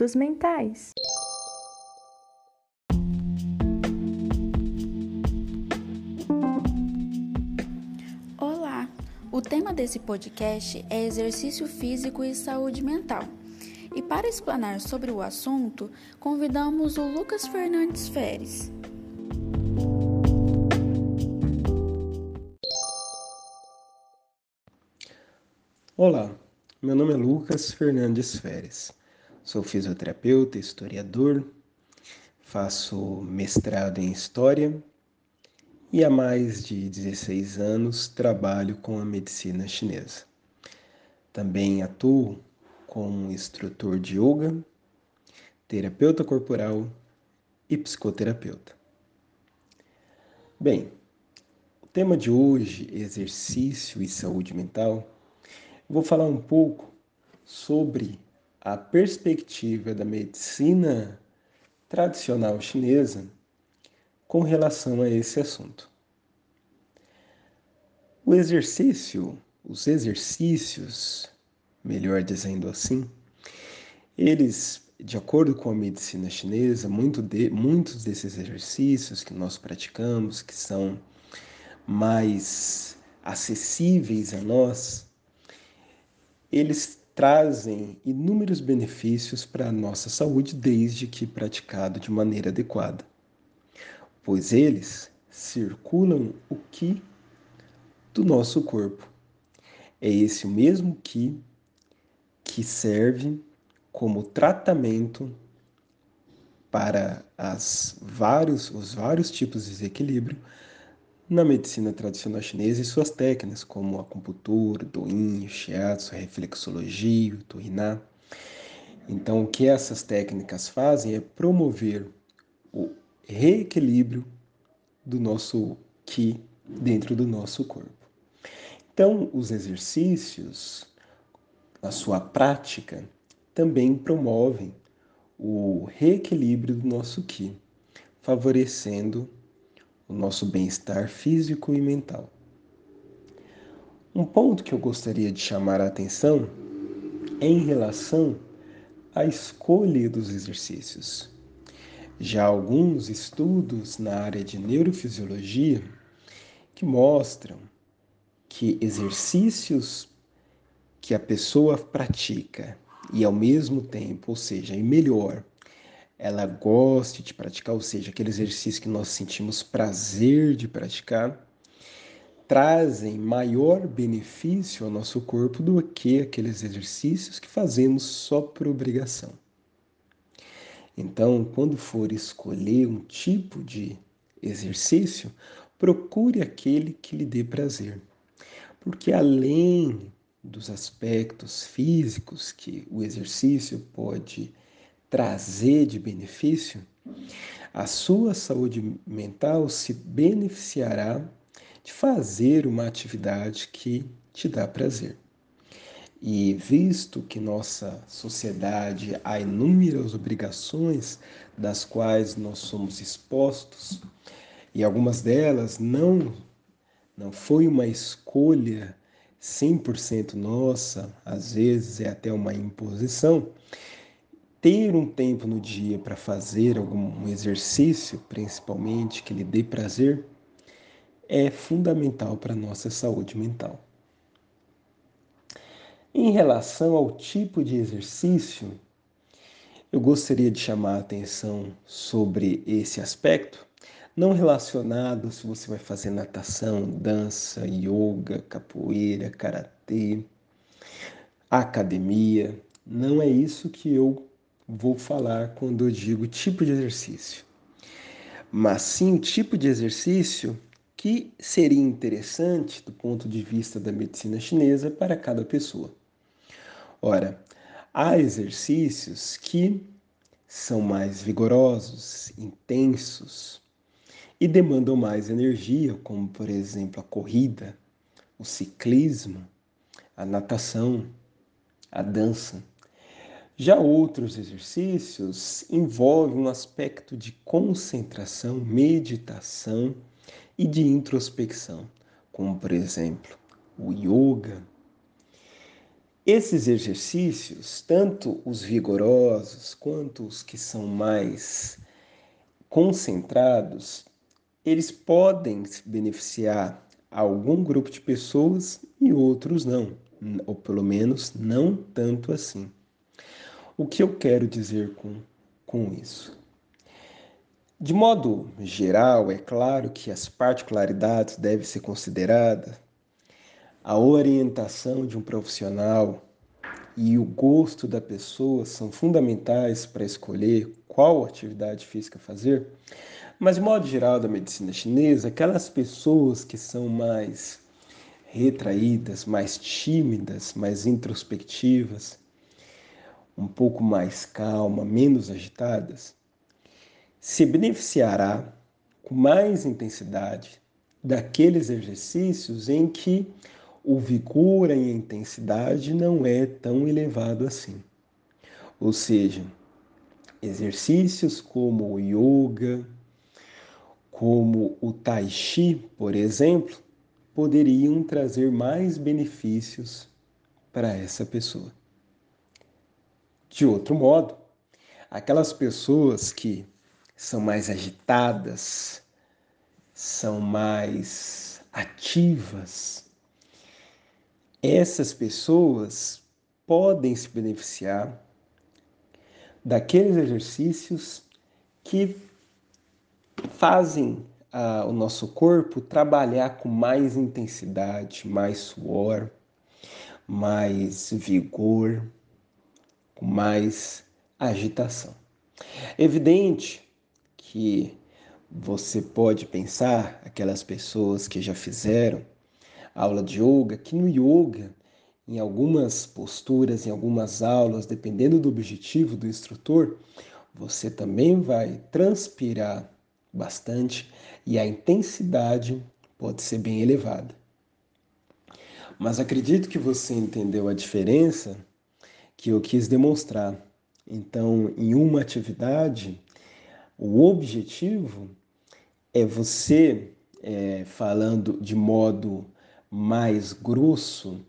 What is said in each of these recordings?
produtos mentais. Olá! O tema desse podcast é exercício físico e saúde mental. E para explanar sobre o assunto, convidamos o Lucas Fernandes Feres. Olá, meu nome é Lucas Fernandes Feres. Sou fisioterapeuta, historiador, faço mestrado em História e há mais de 16 anos trabalho com a medicina chinesa. Também atuo como instrutor de yoga, terapeuta corporal e psicoterapeuta. Bem, o tema de hoje, exercício e saúde mental, vou falar um pouco sobre a perspectiva da medicina tradicional chinesa com relação a esse assunto. O exercício, os exercícios, melhor dizendo assim, eles, de acordo com a medicina chinesa, muito de, muitos desses exercícios que nós praticamos, que são mais acessíveis a nós, eles trazem inúmeros benefícios para a nossa saúde desde que praticado de maneira adequada, pois eles circulam o que do nosso corpo. É esse o mesmo que que serve como tratamento para as vários, os vários tipos de desequilíbrio na medicina tradicional chinesa e suas técnicas, como acupuntura, doin, shiatsu, reflexologia, tuiná. Então, o que essas técnicas fazem é promover o reequilíbrio do nosso ki dentro do nosso corpo. Então, os exercícios, a sua prática, também promovem o reequilíbrio do nosso ki, favorecendo o nosso bem-estar físico e mental. Um ponto que eu gostaria de chamar a atenção é em relação à escolha dos exercícios. Já alguns estudos na área de neurofisiologia que mostram que exercícios que a pessoa pratica e ao mesmo tempo, ou seja, e melhor, ela goste de praticar, ou seja, aquele exercício que nós sentimos prazer de praticar, trazem maior benefício ao nosso corpo do que aqueles exercícios que fazemos só por obrigação. Então, quando for escolher um tipo de exercício, procure aquele que lhe dê prazer. Porque além dos aspectos físicos que o exercício pode trazer de benefício, a sua saúde mental se beneficiará de fazer uma atividade que te dá prazer. E visto que nossa sociedade há inúmeras obrigações das quais nós somos expostos, e algumas delas não não foi uma escolha 100% nossa, às vezes é até uma imposição, ter um tempo no dia para fazer algum exercício, principalmente que lhe dê prazer, é fundamental para a nossa saúde mental. Em relação ao tipo de exercício, eu gostaria de chamar a atenção sobre esse aspecto, não relacionado se você vai fazer natação, dança, yoga, capoeira, karatê, academia. Não é isso que eu vou falar quando eu digo tipo de exercício, mas sim o tipo de exercício que seria interessante do ponto de vista da medicina chinesa para cada pessoa. Ora, há exercícios que são mais vigorosos, intensos e demandam mais energia, como por exemplo a corrida, o ciclismo, a natação, a dança. Já outros exercícios envolvem um aspecto de concentração, meditação e de introspecção, como por exemplo o yoga. Esses exercícios, tanto os vigorosos quanto os que são mais concentrados, eles podem beneficiar algum grupo de pessoas e outros não, ou pelo menos não tanto assim. O que eu quero dizer com, com isso? De modo geral, é claro que as particularidades devem ser consideradas, a orientação de um profissional e o gosto da pessoa são fundamentais para escolher qual atividade física fazer, mas de modo geral da medicina chinesa, aquelas pessoas que são mais retraídas, mais tímidas, mais introspectivas, um pouco mais calma, menos agitadas, se beneficiará com mais intensidade daqueles exercícios em que o vigor e a intensidade não é tão elevado assim. Ou seja, exercícios como o yoga, como o tai chi, por exemplo, poderiam trazer mais benefícios para essa pessoa. De outro modo, aquelas pessoas que são mais agitadas, são mais ativas, essas pessoas podem se beneficiar daqueles exercícios que fazem ah, o nosso corpo trabalhar com mais intensidade, mais suor, mais vigor, com mais agitação. É evidente que você pode pensar, aquelas pessoas que já fizeram aula de yoga, que no yoga, em algumas posturas, em algumas aulas, dependendo do objetivo do instrutor, você também vai transpirar bastante e a intensidade pode ser bem elevada. Mas acredito que você entendeu a diferença que eu quis demonstrar. Então, em uma atividade, o objetivo é você, é, falando de modo mais grosso,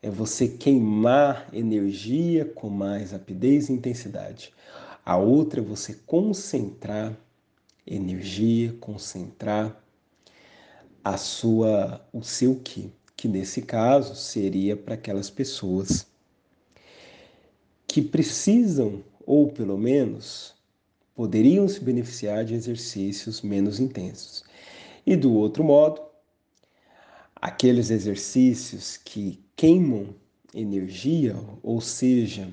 é você queimar energia com mais rapidez e intensidade. A outra é você concentrar energia, concentrar a sua o seu ki, que nesse caso seria para aquelas pessoas que precisam, ou pelo menos poderiam se beneficiar de exercícios menos intensos. E do outro modo, aqueles exercícios que queimam energia, ou seja,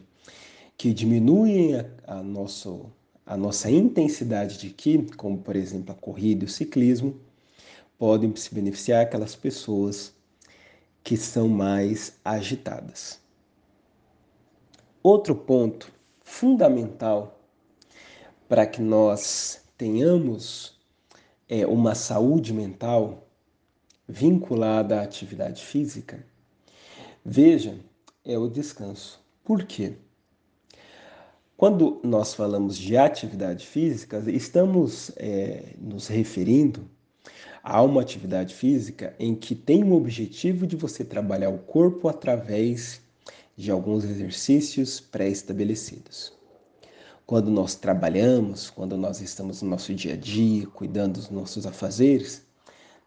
que diminuem a, a, nosso, a nossa intensidade de ki, como por exemplo a corrida e o ciclismo, podem se beneficiar aquelas pessoas que são mais agitadas. Outro ponto fundamental para que nós tenhamos é, uma saúde mental vinculada à atividade física, veja, é o descanso. Por quê? Quando nós falamos de atividade física, estamos é, nos referindo a uma atividade física em que tem o objetivo de você trabalhar o corpo através de alguns exercícios pré-estabelecidos. Quando nós trabalhamos, quando nós estamos no nosso dia a dia, cuidando dos nossos afazeres,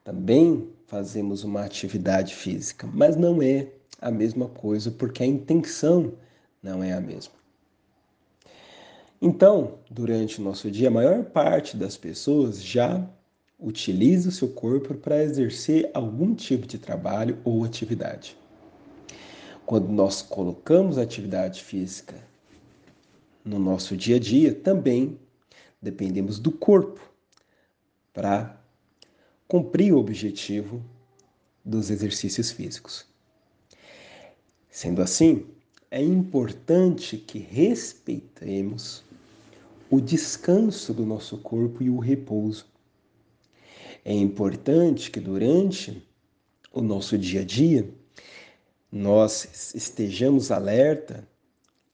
também fazemos uma atividade física, mas não é a mesma coisa porque a intenção não é a mesma. Então, durante o nosso dia, a maior parte das pessoas já utiliza o seu corpo para exercer algum tipo de trabalho ou atividade. Quando nós colocamos atividade física no nosso dia a dia, também dependemos do corpo para cumprir o objetivo dos exercícios físicos. Sendo assim, é importante que respeitemos o descanso do nosso corpo e o repouso. É importante que durante o nosso dia a dia nós estejamos alerta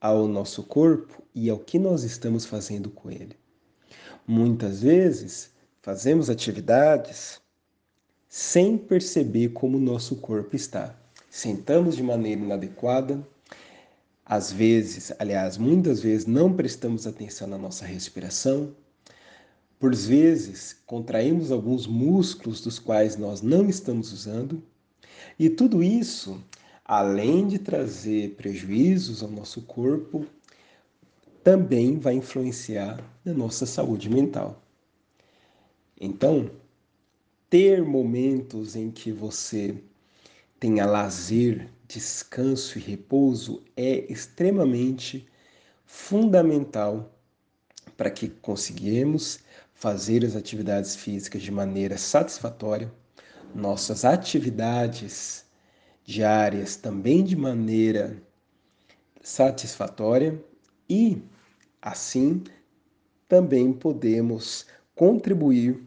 ao nosso corpo e ao que nós estamos fazendo com ele. Muitas vezes fazemos atividades sem perceber como o nosso corpo está. Sentamos de maneira inadequada, Às vezes, aliás, muitas vezes não prestamos atenção na nossa respiração. Por vezes, contraímos alguns músculos dos quais nós não estamos usando. E tudo isso, além de trazer prejuízos ao nosso corpo, também vai influenciar na nossa saúde mental. Então, ter momentos em que você tenha lazer, descanso e repouso é extremamente fundamental para que conseguimos fazer as atividades físicas de maneira satisfatória, nossas atividades diárias também de maneira satisfatória e assim também podemos contribuir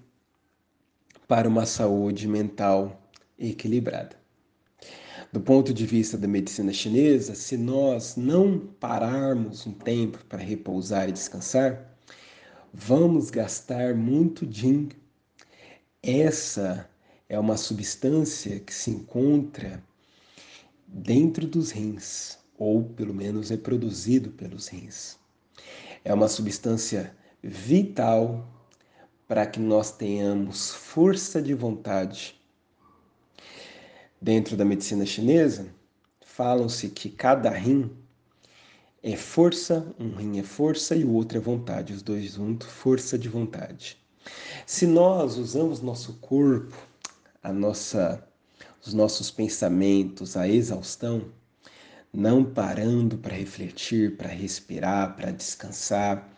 para uma saúde mental equilibrada. Do ponto de vista da medicina chinesa, se nós não pararmos um tempo para repousar e descansar, vamos gastar muito Jing. Essa é uma substância que se encontra dentro dos rins, ou pelo menos é produzido pelos rins. É uma substância vital para que nós tenhamos força de vontade Dentro da medicina chinesa, falam-se que cada rim é força, um rim é força e o outro é vontade, os dois juntos, força de vontade. Se nós usamos nosso corpo, a nossa, os nossos pensamentos, a exaustão, não parando para refletir, para respirar, para descansar,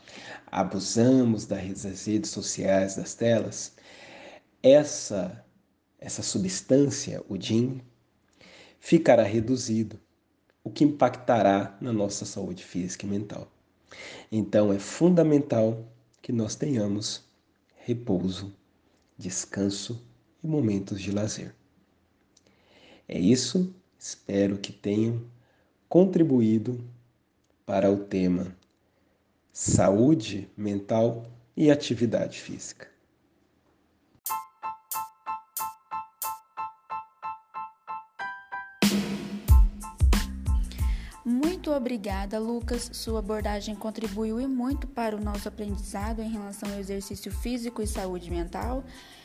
abusamos das redes sociais, das telas, essa essa substância, o DIN, ficará reduzido, o que impactará na nossa saúde física e mental. Então é fundamental que nós tenhamos repouso, descanso e momentos de lazer. É isso, espero que tenham contribuído para o tema saúde mental e atividade física. Obrigada, Lucas. Sua abordagem contribuiu e muito para o nosso aprendizado em relação ao exercício físico e saúde mental.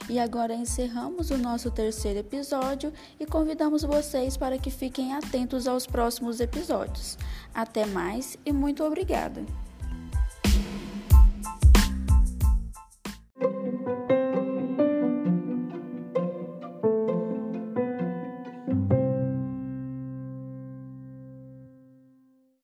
E agora encerramos o nosso terceiro episódio e convidamos vocês para que fiquem atentos aos próximos episódios. Até mais e muito obrigada.